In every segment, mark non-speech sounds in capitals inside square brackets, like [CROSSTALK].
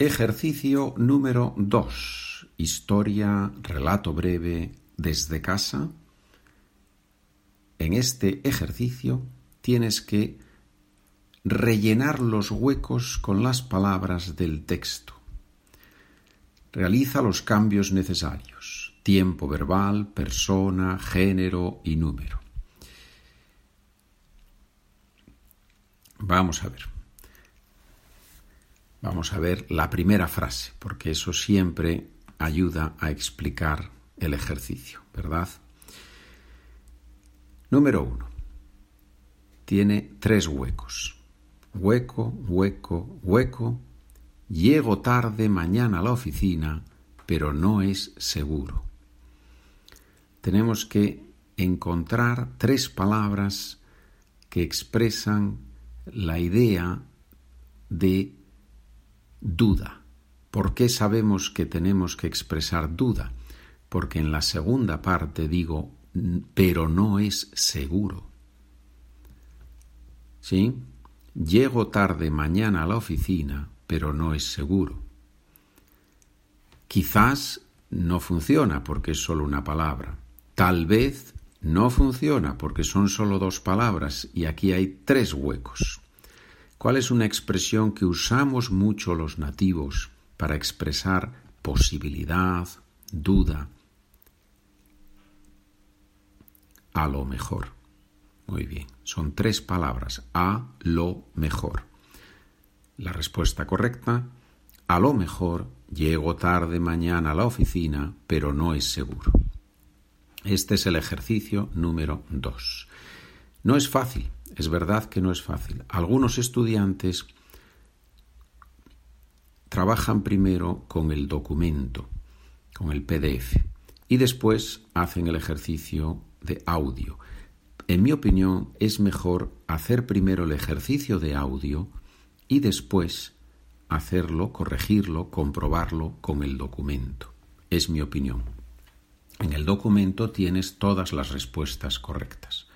Ejercicio número 2. Historia, relato breve desde casa. En este ejercicio tienes que rellenar los huecos con las palabras del texto. Realiza los cambios necesarios. Tiempo verbal, persona, género y número. Vamos a ver. Vamos a ver la primera frase, porque eso siempre ayuda a explicar el ejercicio, ¿verdad? Número uno. Tiene tres huecos. Hueco, hueco, hueco. Llego tarde mañana a la oficina, pero no es seguro. Tenemos que encontrar tres palabras que expresan la idea de duda. ¿Por qué sabemos que tenemos que expresar duda? Porque en la segunda parte digo, pero no es seguro. ¿Sí? Llego tarde mañana a la oficina, pero no es seguro. Quizás no funciona porque es solo una palabra. Tal vez no funciona porque son solo dos palabras y aquí hay tres huecos. ¿Cuál es una expresión que usamos mucho los nativos para expresar posibilidad, duda? A lo mejor. Muy bien, son tres palabras. A lo mejor. La respuesta correcta, a lo mejor llego tarde mañana a la oficina, pero no es seguro. Este es el ejercicio número dos. No es fácil, es verdad que no es fácil. Algunos estudiantes trabajan primero con el documento, con el PDF, y después hacen el ejercicio de audio. En mi opinión, es mejor hacer primero el ejercicio de audio y después hacerlo, corregirlo, comprobarlo con el documento. Es mi opinión. En el documento tienes todas las respuestas correctas.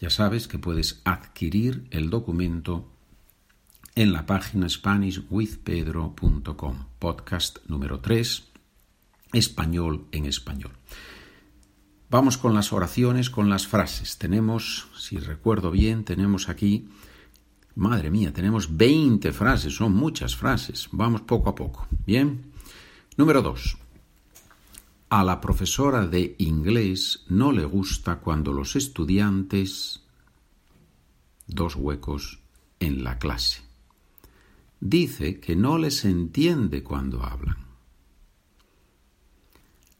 Ya sabes que puedes adquirir el documento en la página SpanishWithPedro.com, podcast número 3, español en español. Vamos con las oraciones, con las frases. Tenemos, si recuerdo bien, tenemos aquí, madre mía, tenemos 20 frases, son muchas frases. Vamos poco a poco. Bien. Número 2. A la profesora de inglés no le gusta cuando los estudiantes dos huecos en la clase. Dice que no les entiende cuando hablan.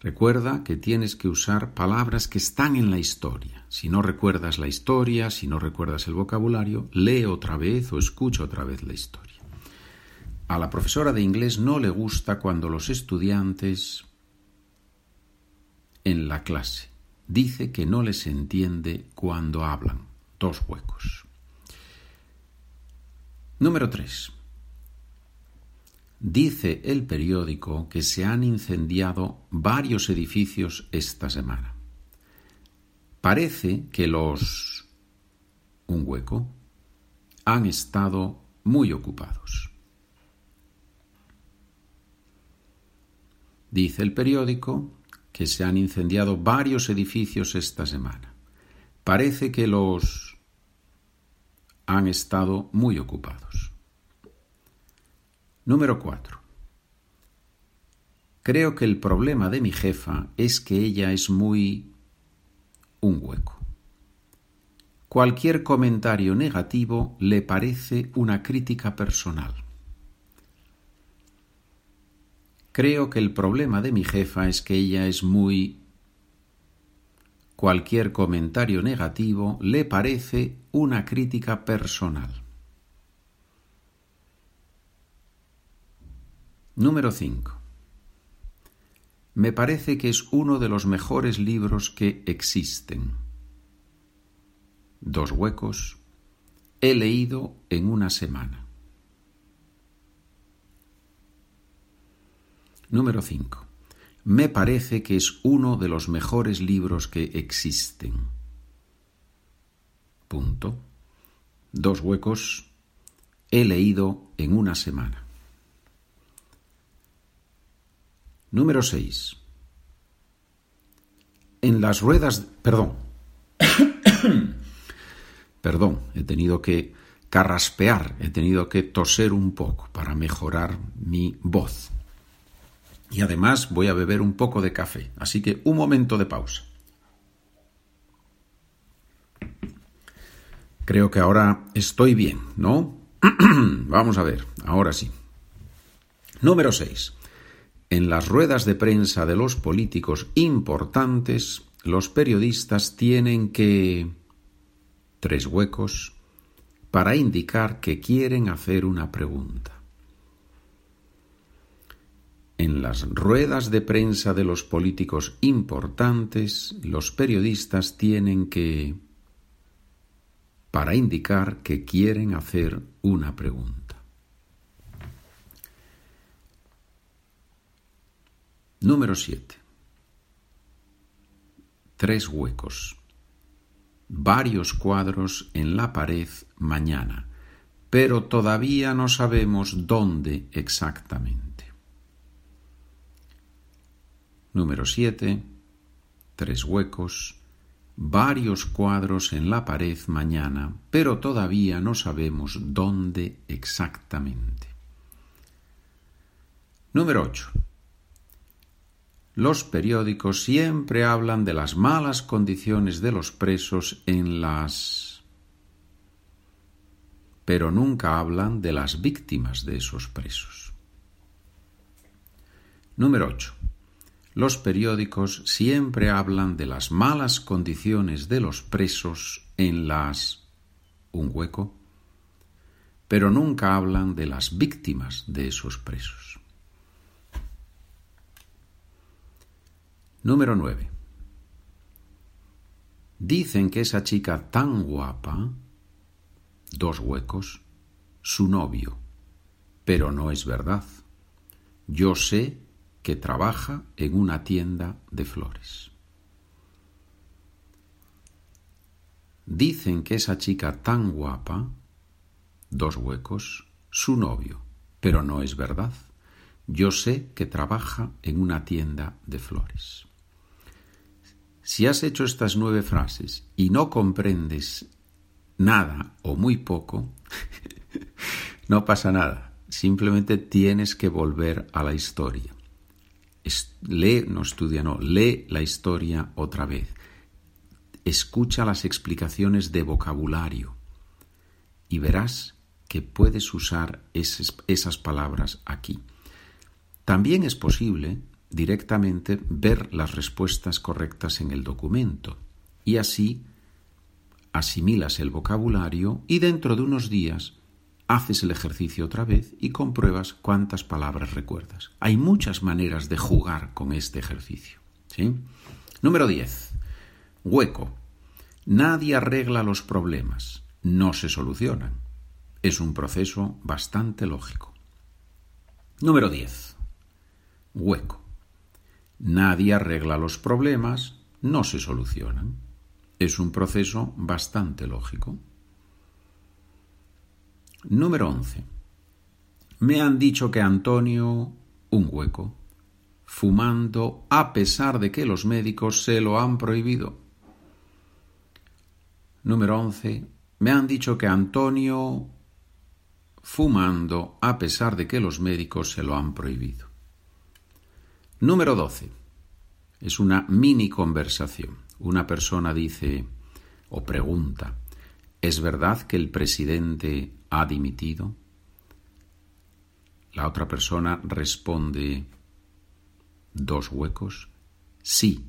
Recuerda que tienes que usar palabras que están en la historia. Si no recuerdas la historia, si no recuerdas el vocabulario, lee otra vez o escucha otra vez la historia. A la profesora de inglés no le gusta cuando los estudiantes en la clase. Dice que no les entiende cuando hablan. Dos huecos. Número 3. Dice el periódico que se han incendiado varios edificios esta semana. Parece que los un hueco han estado muy ocupados. Dice el periódico que se han incendiado varios edificios esta semana. Parece que los han estado muy ocupados. Número 4. Creo que el problema de mi jefa es que ella es muy un hueco. Cualquier comentario negativo le parece una crítica personal. Creo que el problema de mi jefa es que ella es muy... Cualquier comentario negativo le parece una crítica personal. Número 5. Me parece que es uno de los mejores libros que existen. Dos huecos. He leído en una semana. Número 5. Me parece que es uno de los mejores libros que existen. Punto. Dos huecos. He leído en una semana. Número 6. En las ruedas... Perdón. [COUGHS] Perdón, he tenido que carraspear, he tenido que toser un poco para mejorar mi voz. Y además voy a beber un poco de café, así que un momento de pausa. Creo que ahora estoy bien, ¿no? [CLEARS THROAT] Vamos a ver, ahora sí. Número 6. En las ruedas de prensa de los políticos importantes, los periodistas tienen que... tres huecos para indicar que quieren hacer una pregunta. En las ruedas de prensa de los políticos importantes, los periodistas tienen que para indicar que quieren hacer una pregunta. Número 7. Tres huecos. Varios cuadros en la pared mañana, pero todavía no sabemos dónde exactamente. Número 7. Tres huecos varios cuadros en la pared mañana, pero todavía no sabemos dónde exactamente. Número 8. Los periódicos siempre hablan de las malas condiciones de los presos en las... pero nunca hablan de las víctimas de esos presos. Número 8. Los periódicos siempre hablan de las malas condiciones de los presos en las un hueco, pero nunca hablan de las víctimas de esos presos. Número 9. Dicen que esa chica tan guapa, dos huecos, su novio, pero no es verdad. Yo sé que trabaja en una tienda de flores. Dicen que esa chica tan guapa, dos huecos, su novio, pero no es verdad. Yo sé que trabaja en una tienda de flores. Si has hecho estas nueve frases y no comprendes nada o muy poco, [LAUGHS] no pasa nada. Simplemente tienes que volver a la historia lee, no estudia, no, lee la historia otra vez. Escucha las explicaciones de vocabulario y verás que puedes usar esas palabras aquí. También es posible directamente ver las respuestas correctas en el documento y así asimilas el vocabulario y dentro de unos días haces el ejercicio otra vez y compruebas cuántas palabras recuerdas. Hay muchas maneras de jugar con este ejercicio. ¿sí? Número 10. Hueco. Nadie arregla los problemas, no se solucionan. Es un proceso bastante lógico. Número 10. Hueco. Nadie arregla los problemas, no se solucionan. Es un proceso bastante lógico. Número 11. Me han dicho que Antonio, un hueco, fumando a pesar de que los médicos se lo han prohibido. Número 11. Me han dicho que Antonio, fumando a pesar de que los médicos se lo han prohibido. Número 12. Es una mini conversación. Una persona dice o pregunta, ¿es verdad que el presidente ha dimitido? La otra persona responde dos huecos, sí,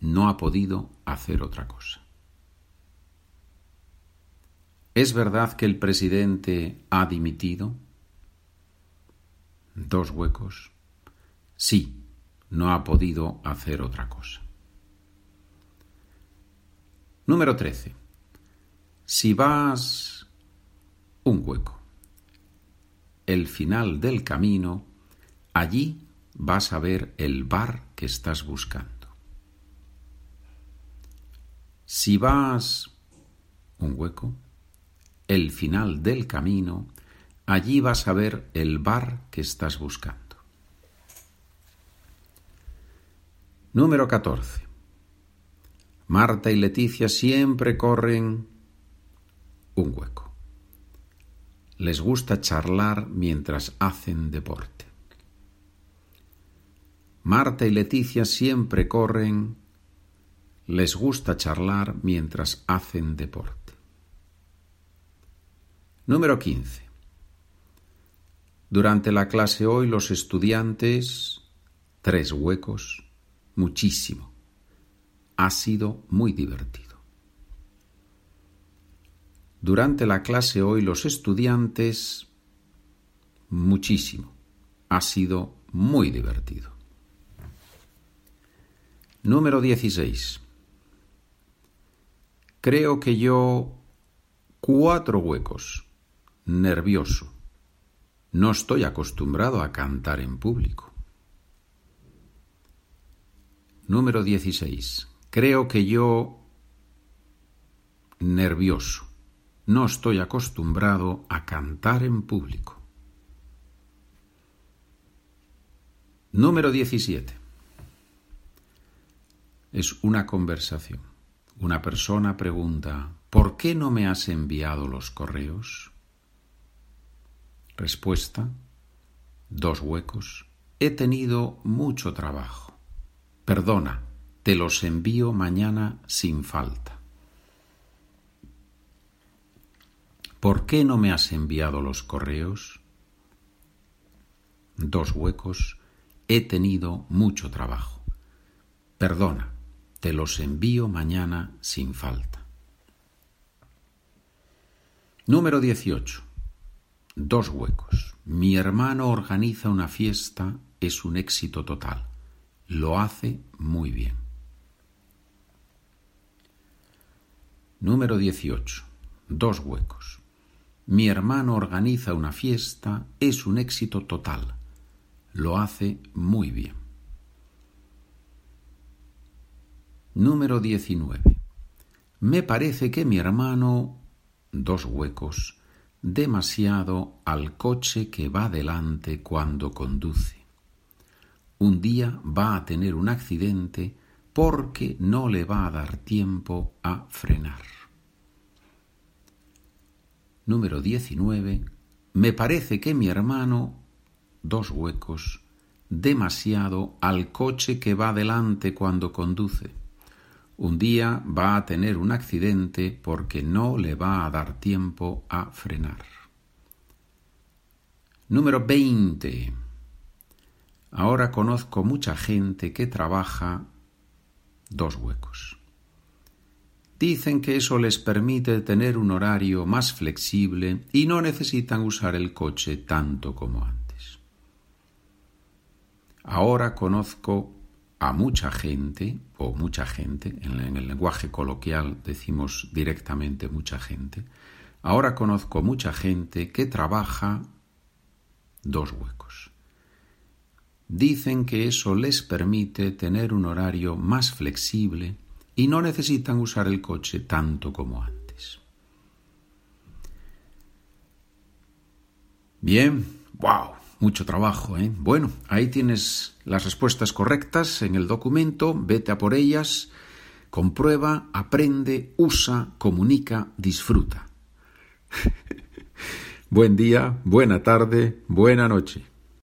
no ha podido hacer otra cosa. ¿Es verdad que el presidente ha dimitido? Dos huecos. Sí, no ha podido hacer otra cosa. Número 13. Si vas un hueco. El final del camino, allí vas a ver el bar que estás buscando. Si vas un hueco, el final del camino, allí vas a ver el bar que estás buscando. Número 14. Marta y Leticia siempre corren un hueco. Les gusta charlar mientras hacen deporte. Marta y Leticia siempre corren. Les gusta charlar mientras hacen deporte. Número 15. Durante la clase hoy los estudiantes, tres huecos, muchísimo. Ha sido muy divertido. Durante la clase hoy los estudiantes, muchísimo. Ha sido muy divertido. Número 16. Creo que yo cuatro huecos. Nervioso. No estoy acostumbrado a cantar en público. Número 16. Creo que yo nervioso. No estoy acostumbrado a cantar en público. Número 17. Es una conversación. Una persona pregunta, ¿por qué no me has enviado los correos? Respuesta, dos huecos. He tenido mucho trabajo. Perdona, te los envío mañana sin falta. ¿Por qué no me has enviado los correos? Dos huecos. He tenido mucho trabajo. Perdona, te los envío mañana sin falta. Número 18. Dos huecos. Mi hermano organiza una fiesta, es un éxito total. Lo hace muy bien. Número 18. Dos huecos. Mi hermano organiza una fiesta, es un éxito total. Lo hace muy bien. Número 19. Me parece que mi hermano, dos huecos, demasiado al coche que va delante cuando conduce. Un día va a tener un accidente porque no le va a dar tiempo a frenar. Número 19. Me parece que mi hermano, dos huecos, demasiado al coche que va delante cuando conduce. Un día va a tener un accidente porque no le va a dar tiempo a frenar. Número 20. Ahora conozco mucha gente que trabaja dos huecos. Dicen que eso les permite tener un horario más flexible y no necesitan usar el coche tanto como antes. Ahora conozco a mucha gente, o mucha gente, en el lenguaje coloquial decimos directamente mucha gente, ahora conozco mucha gente que trabaja dos huecos. Dicen que eso les permite tener un horario más flexible y no necesitan usar el coche tanto como antes. Bien, wow, mucho trabajo, ¿eh? Bueno, ahí tienes las respuestas correctas en el documento, vete a por ellas, comprueba, aprende, usa, comunica, disfruta. [LAUGHS] Buen día, buena tarde, buena noche.